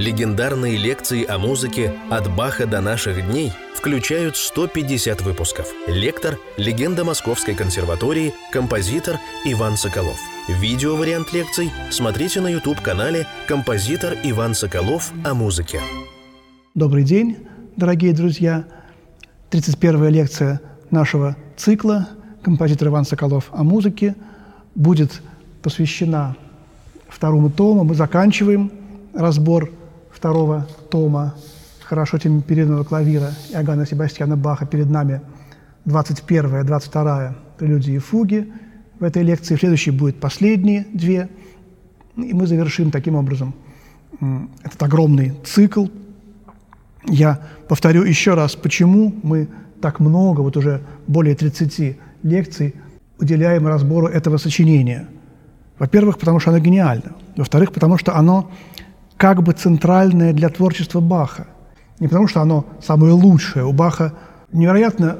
Легендарные лекции о музыке «От Баха до наших дней» включают 150 выпусков. Лектор – легенда Московской консерватории, композитор Иван Соколов. Видеовариант лекций смотрите на YouTube-канале «Композитор Иван Соколов о музыке». Добрый день, дорогие друзья! 31-я лекция нашего цикла «Композитор Иван Соколов о музыке» будет посвящена второму тому. Мы заканчиваем разбор второго тома хорошо темперированного клавира Иоганна Себастьяна Баха. Перед нами 21-я, 22-я прелюдии и фуги. В этой лекции в следующей будет последние две. И мы завершим таким образом этот огромный цикл. Я повторю еще раз, почему мы так много, вот уже более 30 лекций, уделяем разбору этого сочинения. Во-первых, потому что оно гениально. Во-вторых, потому что оно как бы центральное для творчества Баха. Не потому, что оно самое лучшее. У Баха невероятно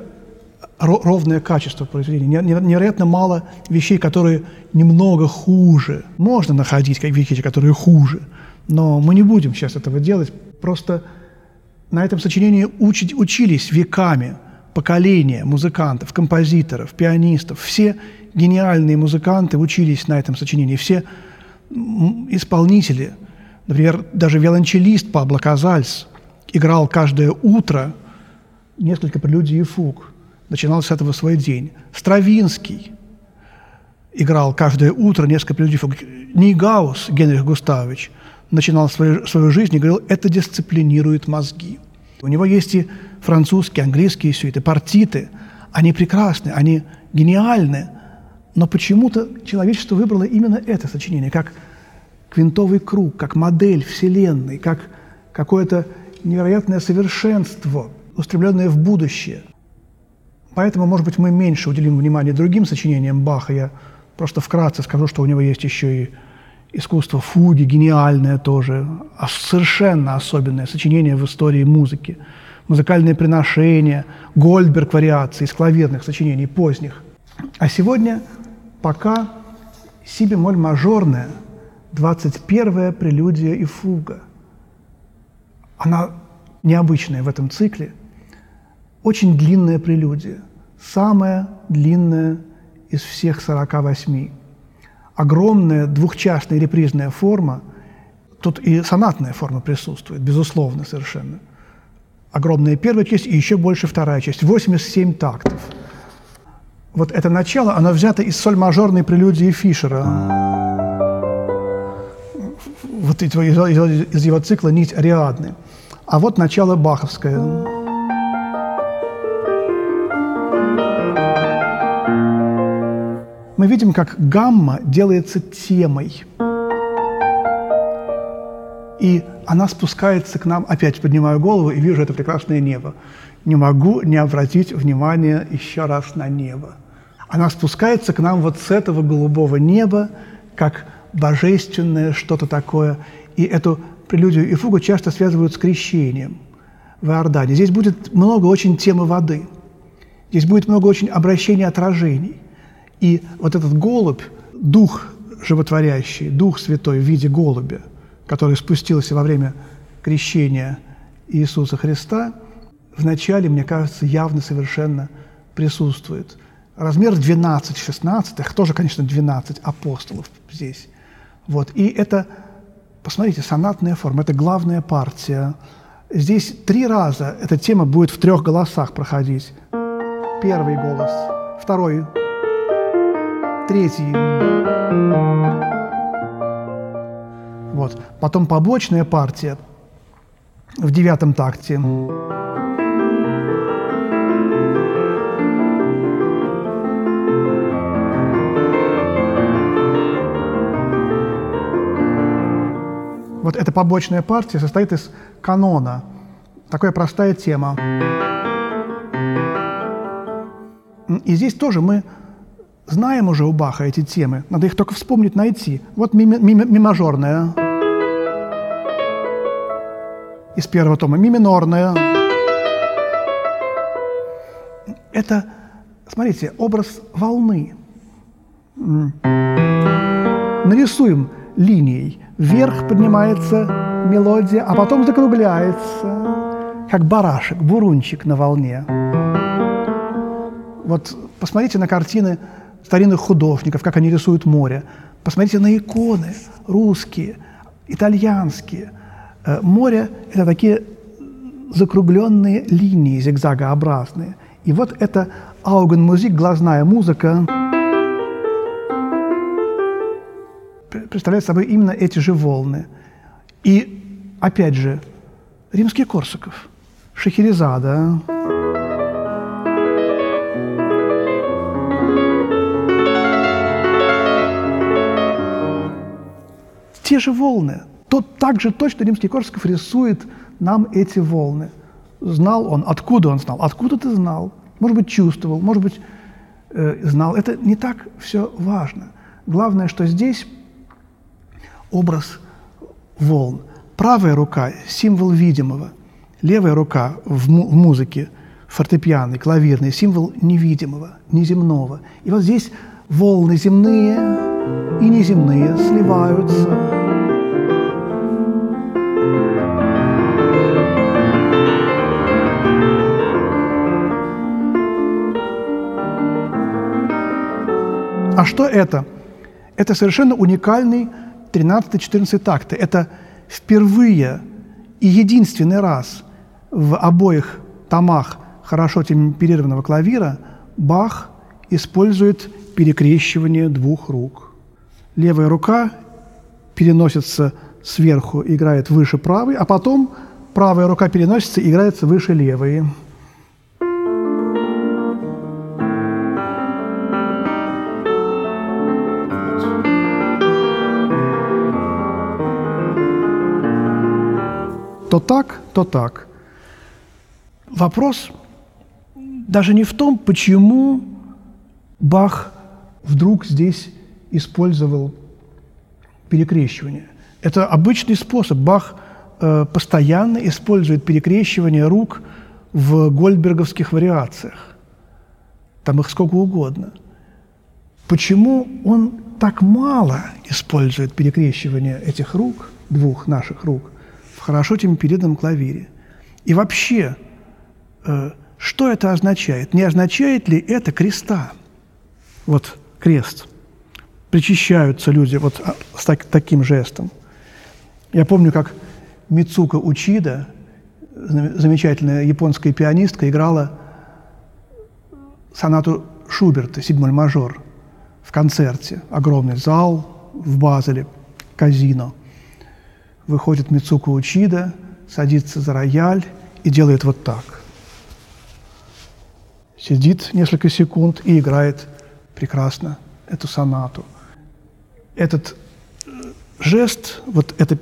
ровное качество произведения, невероятно мало вещей, которые немного хуже. Можно находить вещи, которые хуже, но мы не будем сейчас этого делать. Просто на этом сочинении учить, учились веками поколения музыкантов, композиторов, пианистов. Все гениальные музыканты учились на этом сочинении, все исполнители – Например, даже виолончелист Пабло Казальс играл каждое утро несколько прелюдий и фуг. Начинал с этого свой день. Стравинский играл каждое утро несколько прелюдий и фуг. Нейгаус Генрих Густавович начинал свою, свою жизнь и говорил, это дисциплинирует мозги. У него есть и французские, английские сюиты, партиты. Они прекрасны, они гениальны. Но почему-то человечество выбрало именно это сочинение, как квинтовый круг, как модель Вселенной, как какое-то невероятное совершенство, устремленное в будущее. Поэтому, может быть, мы меньше уделим внимания другим сочинениям Баха. Я просто вкратце скажу, что у него есть еще и искусство фуги, гениальное тоже, а совершенно особенное сочинение в истории музыки, музыкальные приношения, Гольдберг вариации из клавирных сочинений поздних. А сегодня пока си бемоль мажорная – 21-я прелюдия и фуга. Она необычная в этом цикле. Очень длинная прелюдия. Самая длинная из всех 48. Огромная двухчастная репризная форма. Тут и сонатная форма присутствует, безусловно, совершенно. Огромная первая часть и еще больше вторая часть. 87 тактов. Вот это начало, оно взято из соль-мажорной прелюдии Фишера вот из, из его цикла «Нить Ариадны». А вот начало баховское. Мы видим, как гамма делается темой. И она спускается к нам, опять поднимаю голову и вижу это прекрасное небо. Не могу не обратить внимание еще раз на небо. Она спускается к нам вот с этого голубого неба, как божественное что-то такое. И эту прелюдию и фугу часто связывают с крещением в Иордане. Здесь будет много очень темы воды. Здесь будет много очень обращений, отражений. И вот этот голубь, дух животворящий, дух святой в виде голубя, который спустился во время крещения Иисуса Христа, вначале, мне кажется, явно совершенно присутствует. Размер 12-16, тоже, конечно, 12 апостолов здесь. Вот. И это, посмотрите, сонатная форма, это главная партия. Здесь три раза эта тема будет в трех голосах проходить. Первый голос, второй, третий. Вот. Потом побочная партия в девятом такте. Вот эта побочная партия состоит из канона. Такая простая тема. И здесь тоже мы знаем уже у Баха эти темы. Надо их только вспомнить, найти. Вот ми, ми, ми мажорная. Из первого тома. Ми минорная. Это, смотрите, образ волны. Нарисуем линией. Вверх поднимается мелодия, а потом закругляется, как барашек, бурунчик на волне. Вот посмотрите на картины старинных художников, как они рисуют море. Посмотрите на иконы русские, итальянские. Э, море – это такие закругленные линии зигзагообразные. И вот эта аугенмузик, глазная музыка, представляет собой именно эти же волны. И, опять же, римский Корсаков, Шахерезада, те же волны. Тот так же точно римский Корсаков рисует нам эти волны. Знал он, откуда он знал? Откуда ты знал? Может быть, чувствовал, может быть, э, знал. Это не так все важно. Главное, что здесь образ волн. Правая рука – символ видимого. Левая рука в, му в музыке, фортепианный, клавирный – символ невидимого, неземного. И вот здесь волны земные и неземные сливаются. А что это? Это совершенно уникальный 13-14 такты. Это впервые и единственный раз в обоих томах хорошо темперированного клавира Бах использует перекрещивание двух рук. Левая рука переносится сверху, играет выше правой, а потом правая рука переносится и играется выше левой. То так, то так. Вопрос даже не в том, почему Бах вдруг здесь использовал перекрещивание. Это обычный способ. Бах э, постоянно использует перекрещивание рук в гольдберговских вариациях. Там их сколько угодно. Почему он так мало использует перекрещивание этих рук, двух наших рук – в хорошо темперированном клавире. И вообще, э, что это означает? Не означает ли это креста? Вот крест. Причащаются люди вот а, с так, таким жестом. Я помню, как Мицука Учида, замечательная японская пианистка, играла сонату Шуберта, седьмой мажор, в концерте. Огромный зал в Базеле, казино – выходит Мицуко Учида, садится за рояль и делает вот так. Сидит несколько секунд и играет прекрасно эту сонату. Этот э, жест, вот это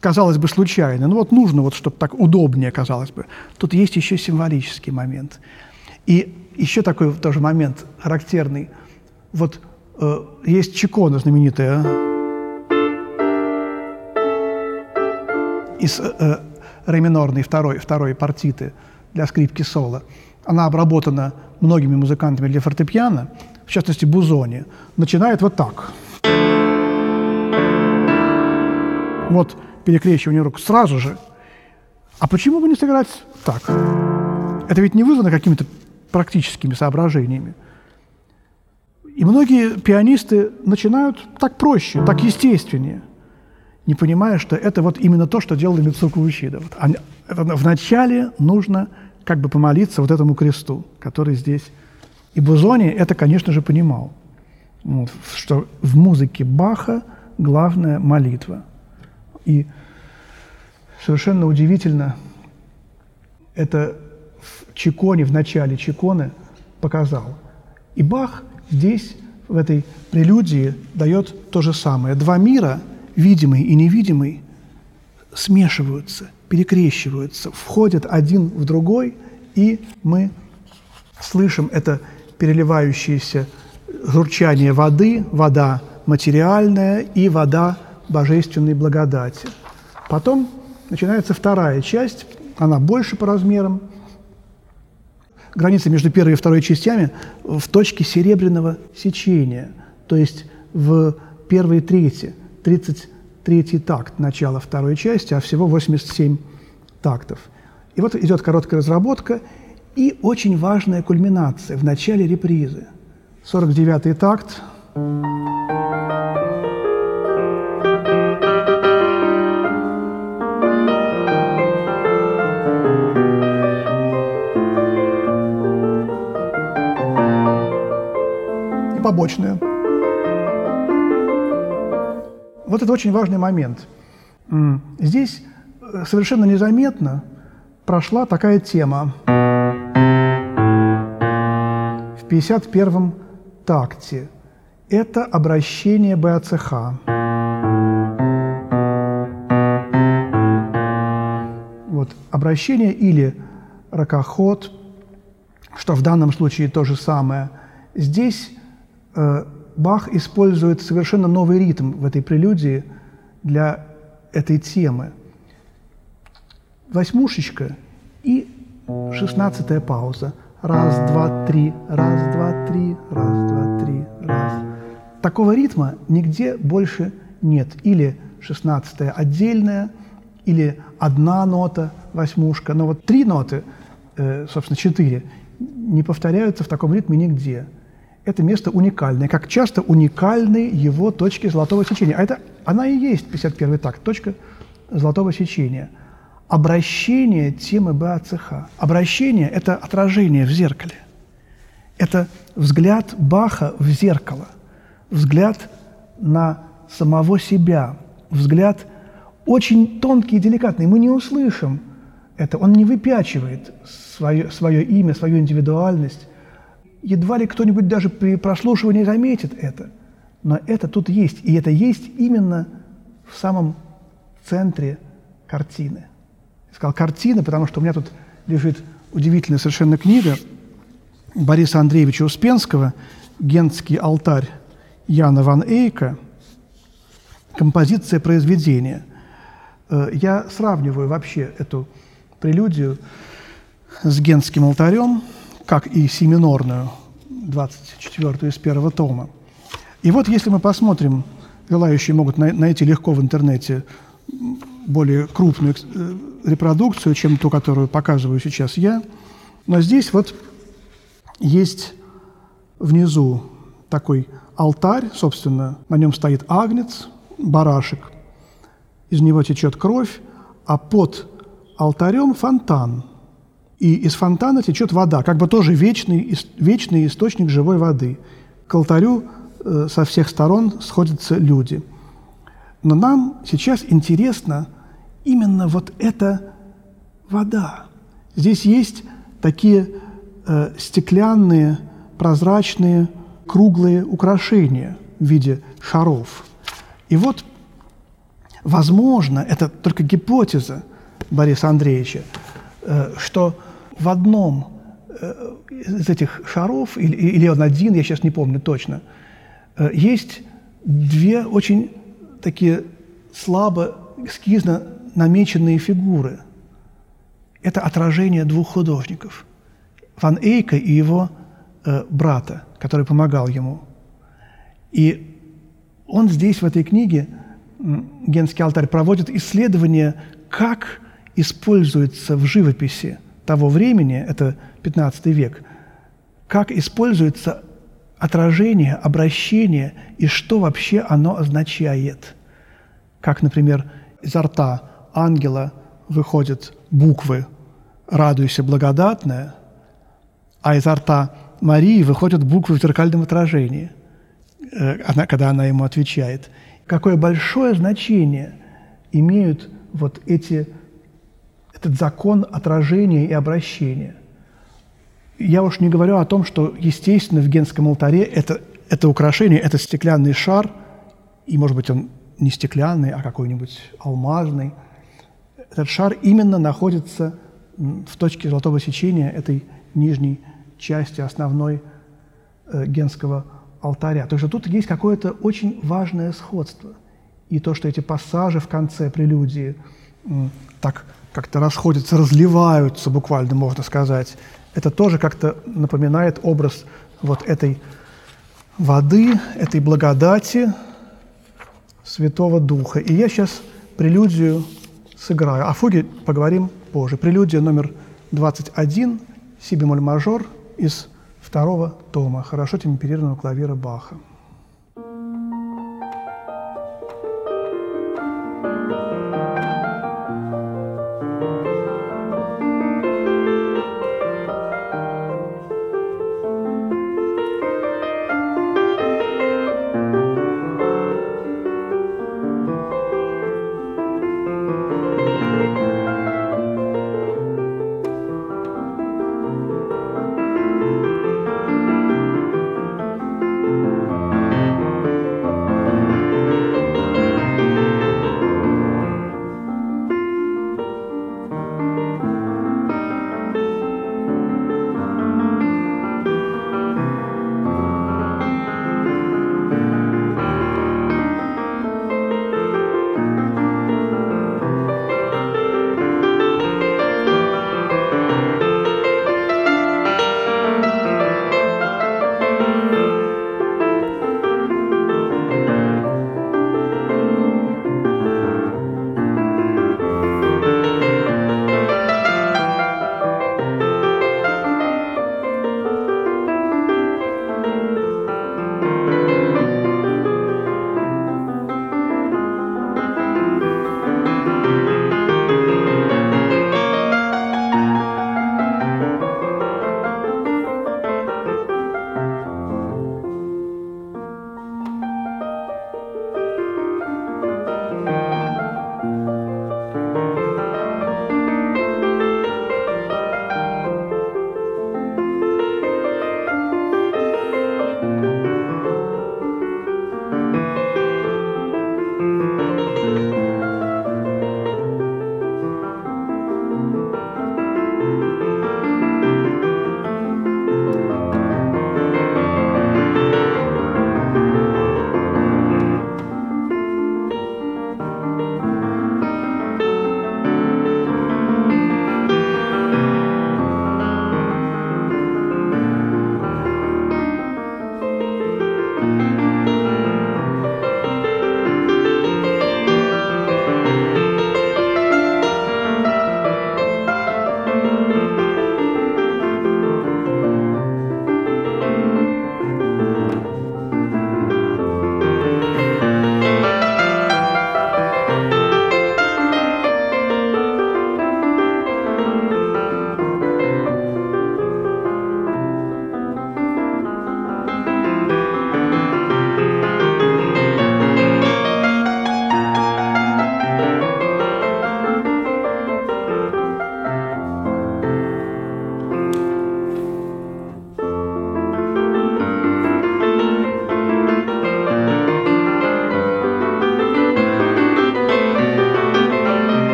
казалось бы случайно, но вот нужно, вот, чтобы так удобнее казалось бы. Тут есть еще символический момент. И еще такой тоже момент характерный. Вот э, есть Чикона знаменитая, из э, ре минорной второй, второй партиты для скрипки соло. Она обработана многими музыкантами для фортепиано, в частности Бузони, начинает вот так. Вот перекрещивание рук сразу же. А почему бы не сыграть так? Это ведь не вызвано какими-то практическими соображениями. И многие пианисты начинают так проще, так естественнее не понимая, что это вот именно то, что делали Мицуку Ущида. Вот вначале нужно как бы помолиться вот этому кресту, который здесь. И Бузони это, конечно же, понимал, вот, что в музыке Баха главная молитва. И совершенно удивительно, это в Чиконе, в начале Чиконы показал. И Бах здесь, в этой прелюдии, дает то же самое. Два мира – видимый и невидимый смешиваются, перекрещиваются, входят один в другой, и мы слышим это переливающееся журчание воды, вода материальная и вода божественной благодати. Потом начинается вторая часть, она больше по размерам. Граница между первой и второй частями в точке серебряного сечения, то есть в первой трети – 30, третий такт начала второй части, а всего 87 тактов. И вот идет короткая разработка и очень важная кульминация в начале репризы. 49-й такт. Побочная. Вот это очень важный момент. Здесь э, совершенно незаметно прошла такая тема. В 51-м такте. Это обращение БАЦХ. Вот, обращение или ракоход, что в данном случае то же самое. Здесь э, Бах использует совершенно новый ритм в этой прелюдии для этой темы. Восьмушечка и шестнадцатая пауза. Раз, два, три, раз, два, три, раз, два, три, раз. Такого ритма нигде больше нет. Или шестнадцатая отдельная, или одна нота, восьмушка. Но вот три ноты, э, собственно, четыре, не повторяются в таком ритме нигде – это место уникальное, как часто уникальны его точки золотого сечения. А это она и есть 51 такт, точка золотого сечения. Обращение темы БАЦХ. Обращение – это отражение в зеркале. Это взгляд Баха в зеркало, взгляд на самого себя, взгляд очень тонкий и деликатный. Мы не услышим это, он не выпячивает свое, свое имя, свою индивидуальность, едва ли кто-нибудь даже при прослушивании заметит это. Но это тут есть, и это есть именно в самом центре картины. Я сказал картина, потому что у меня тут лежит удивительная совершенно книга Бориса Андреевича Успенского «Гентский алтарь» Яна ван Эйка «Композиция произведения». Э, я сравниваю вообще эту прелюдию с Гентским алтарем – как и си минорную, 24 из первого тома. И вот если мы посмотрим, желающие могут найти легко в интернете более крупную э, репродукцию, чем ту, которую показываю сейчас я. Но здесь вот есть внизу такой алтарь, собственно, на нем стоит агнец, барашек, из него течет кровь, а под алтарем фонтан – и из фонтана течет вода, как бы тоже вечный, вечный источник живой воды. К алтарю э, со всех сторон сходятся люди. Но нам сейчас интересно именно вот эта вода. Здесь есть такие э, стеклянные, прозрачные, круглые украшения в виде шаров. И вот, возможно, это только гипотеза Бориса Андреевича, э, что в одном э, из этих шаров, или, или он один, я сейчас не помню точно, э, есть две очень такие слабо, эскизно намеченные фигуры. Это отражение двух художников. Ван Эйка и его э, брата, который помогал ему. И он здесь, в этой книге, Генский алтарь, проводит исследование, как используется в живописи – того времени, это 15 век, как используется отражение, обращение и что вообще оно означает. Как, например, изо рта ангела выходят буквы «радуйся, благодатная», а изо рта Марии выходят буквы в зеркальном отражении, э, когда она ему отвечает. Какое большое значение имеют вот эти этот закон отражения и обращения. Я уж не говорю о том, что, естественно, в генском алтаре это, это украшение, это стеклянный шар, и, может быть, он не стеклянный, а какой-нибудь алмазный. Этот шар именно находится в точке золотого сечения этой нижней части основной э, генского алтаря. То есть тут есть какое-то очень важное сходство. И то, что эти пассажи в конце прелюдии так как-то расходятся, разливаются буквально, можно сказать. Это тоже как-то напоминает образ вот этой воды, этой благодати, Святого Духа. И я сейчас прелюдию сыграю. О фуге поговорим позже. Прелюдия номер 21, си бемоль мажор из второго тома хорошо темперированного клавира Баха.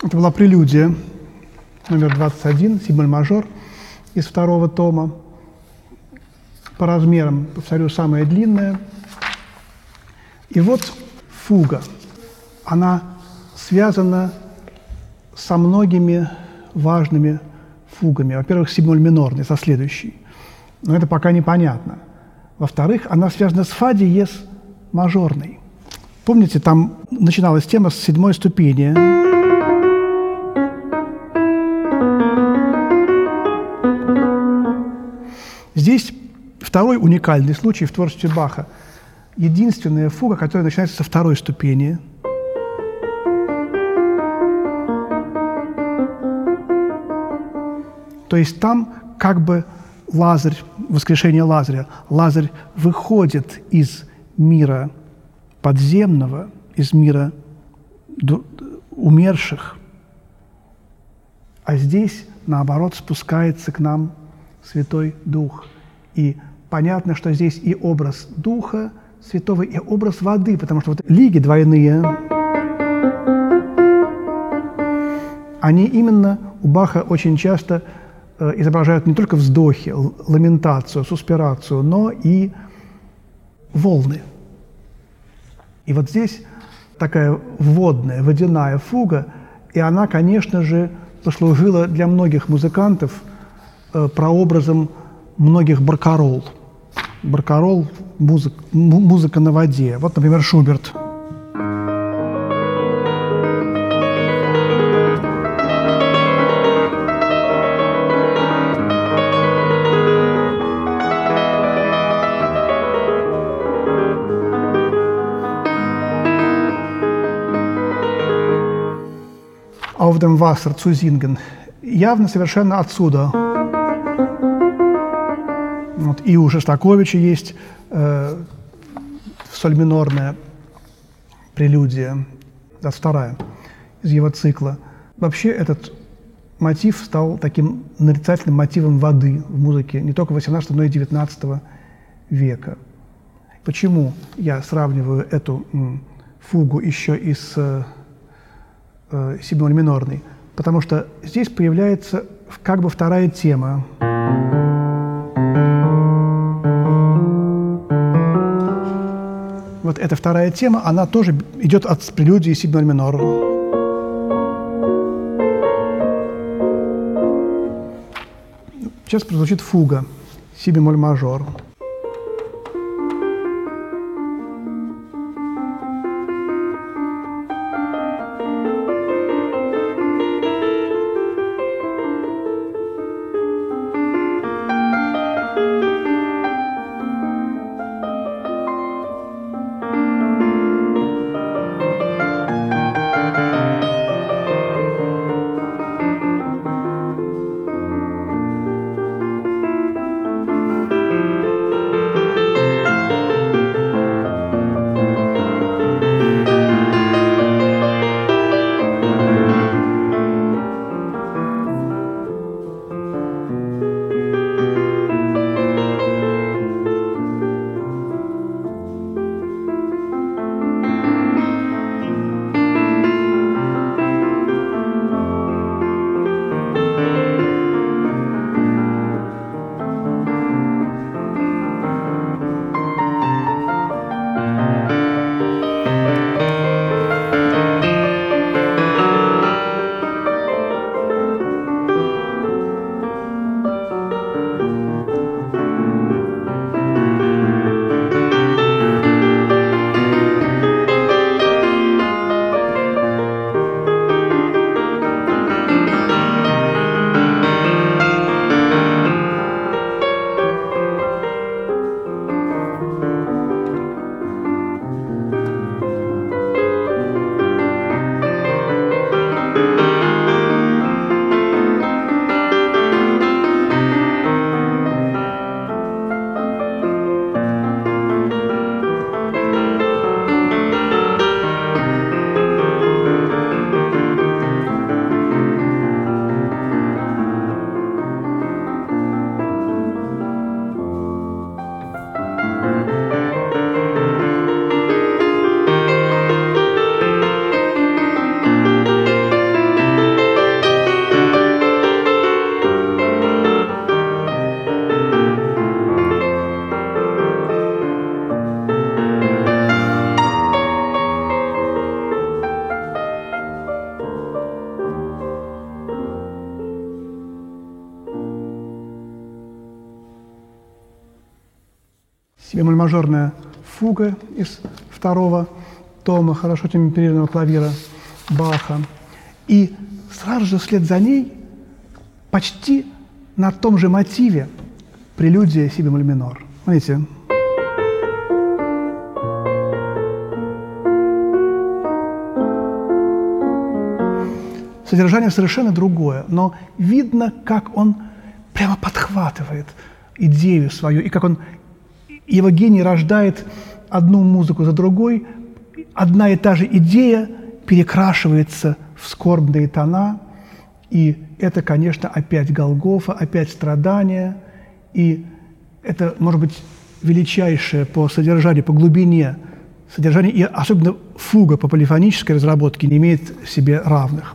Это была прелюдия номер 21, символь мажор из второго тома. По размерам, повторю, самая длинная. И вот фуга. Она связана со многими важными фугами. Во-первых, символь минорный, со следующей. Но это пока непонятно. Во-вторых, она связана с фа диез мажорной. Помните, там начиналась тема с седьмой ступени. Здесь второй уникальный случай в творчестве Баха. Единственная фуга, которая начинается со второй ступени. То есть там как бы Лазарь, воскрешение Лазаря, Лазарь выходит из мира подземного, из мира умерших, а здесь, наоборот, спускается к нам Святой Дух. И понятно, что здесь и образ Духа Святого, и образ воды, потому что вот лиги двойные, они именно у Баха очень часто Э, изображают не только вздохи, ламентацию, суспирацию, но и волны. И вот здесь такая водная, водяная фуга, и она, конечно же, послужила для многих музыкантов э, прообразом многих баркарол. Баркарол – музык, музыка на воде. Вот, например, Шуберт – auf dem Wasser zu singen. Явно совершенно отсюда. Вот, и у Шостаковича есть э, соль минорная прелюдия, это вторая из его цикла. Вообще этот мотив стал таким нарицательным мотивом воды в музыке не только 18, но и 19 века. Почему я сравниваю эту фугу еще и с э, э, минорный, потому что здесь появляется как бы вторая тема. Вот эта вторая тема, она тоже идет от прелюдии си бемоль минор. Сейчас прозвучит фуга, си бемоль мажор. Себе мажорная фуга из второго тома хорошо темперированного клавира Баха. И сразу же вслед за ней почти на том же мотиве прелюдия си бемоль минор. Смотрите. Содержание совершенно другое, но видно, как он прямо подхватывает идею свою, и как он, его гений рождает одну музыку за другой, одна и та же идея перекрашивается в скорбные тона, и это, конечно, опять Голгофа, опять страдания, и это, может быть, величайшее по содержанию, по глубине содержание, и особенно фуга по полифонической разработке не имеет в себе равных.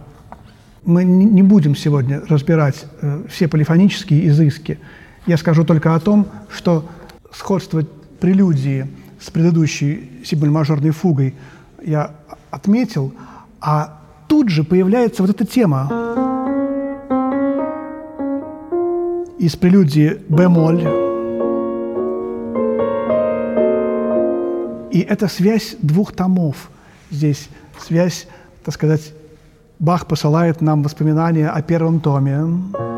Мы не будем сегодня разбирать э, все полифонические изыски. Я скажу только о том, что сходство прелюдии с предыдущей сибель-мажорной фугой я отметил, а тут же появляется вот эта тема из прелюдии бемоль. И это связь двух томов. Здесь связь, так сказать, Бах посылает нам воспоминания о первом томе.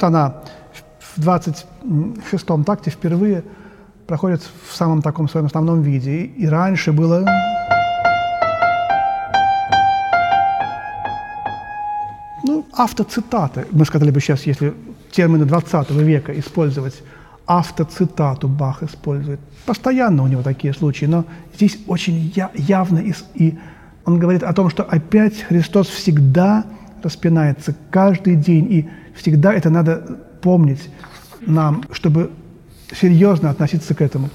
Вот она в 26-м такте впервые проходит в самом таком своем основном виде. И раньше было... Ну, автоцитаты. Мы сказали бы сейчас, если термины 20 века использовать, автоцитату Бах использует. Постоянно у него такие случаи, но здесь очень я, явно и, и он говорит о том, что опять Христос всегда распинается каждый день, и всегда это надо помнить нам, чтобы серьезно относиться к этому.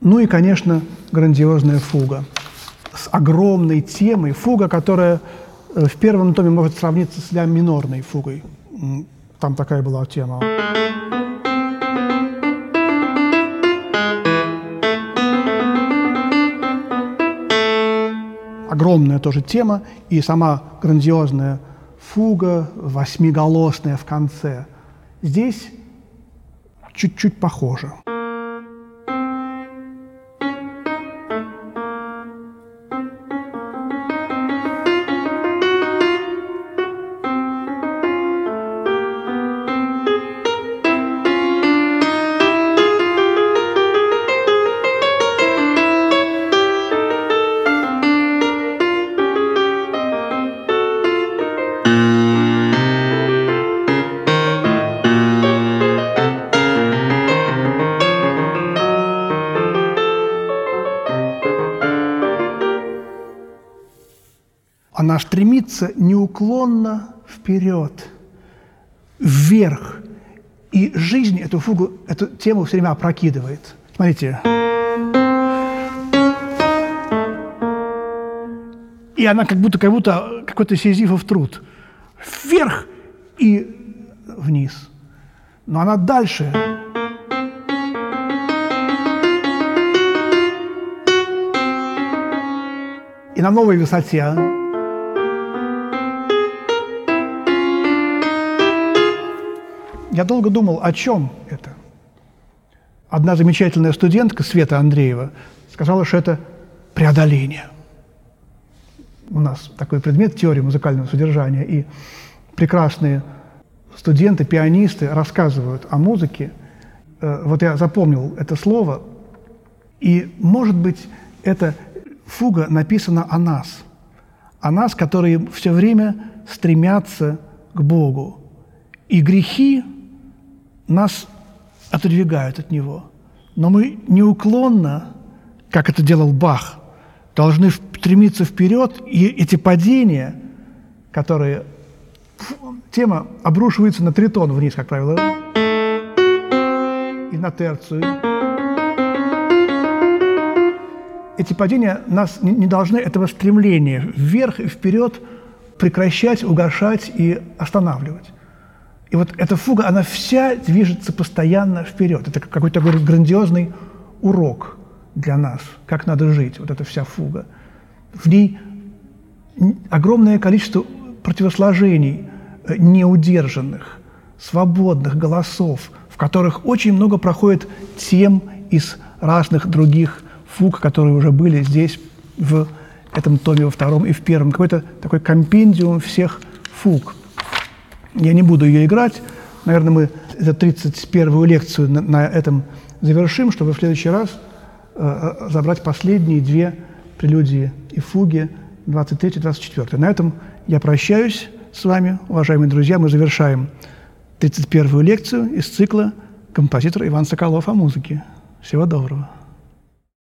Ну и, конечно, грандиозная фуга с огромной темой. Фуга, которая э, в первом томе может сравниться с ля минорной фугой. Там такая была тема. Огромная тоже тема и сама грандиозная фуга, восьмиголосная в конце. Здесь чуть-чуть похоже. Стремится неуклонно вперед, вверх. И жизнь эту фугу, эту тему все время опрокидывает. Смотрите. И она как будто, как будто какой-то сизифов труд. Вверх и вниз. Но она дальше. И на новой высоте. Я долго думал, о чем это. Одна замечательная студентка, Света Андреева, сказала, что это преодоление. У нас такой предмет теории музыкального содержания, и прекрасные студенты, пианисты рассказывают о музыке. Э, вот я запомнил это слово, и, может быть, эта фуга написана о нас – о нас, которые все время стремятся к Богу. И грехи нас отодвигают от Него. Но мы неуклонно, как это делал Бах, должны стремиться вперед, и эти падения, которые... Тема обрушивается на тритон вниз, как правило, и на терцию. Эти падения нас не должны этого стремления вверх и вперед прекращать, угошать и останавливать. И вот эта фуга, она вся движется постоянно вперед. Это какой-то такой грандиозный урок для нас, как надо жить, вот эта вся фуга. В ней огромное количество противосложений э, неудержанных, свободных голосов, в которых очень много проходит тем из разных других фуг, которые уже были здесь в этом томе во втором и в первом. Какой-то такой компендиум всех фуг – я не буду ее играть. Наверное, мы эту 31-ю лекцию на, на этом завершим, чтобы в следующий раз э, э забрать последние две прелюдии и фуги, 23-24. На этом я прощаюсь с вами, уважаемые друзья. Мы завершаем 31-ю лекцию из цикла «Композитор Иван Соколов о музыке». Всего доброго.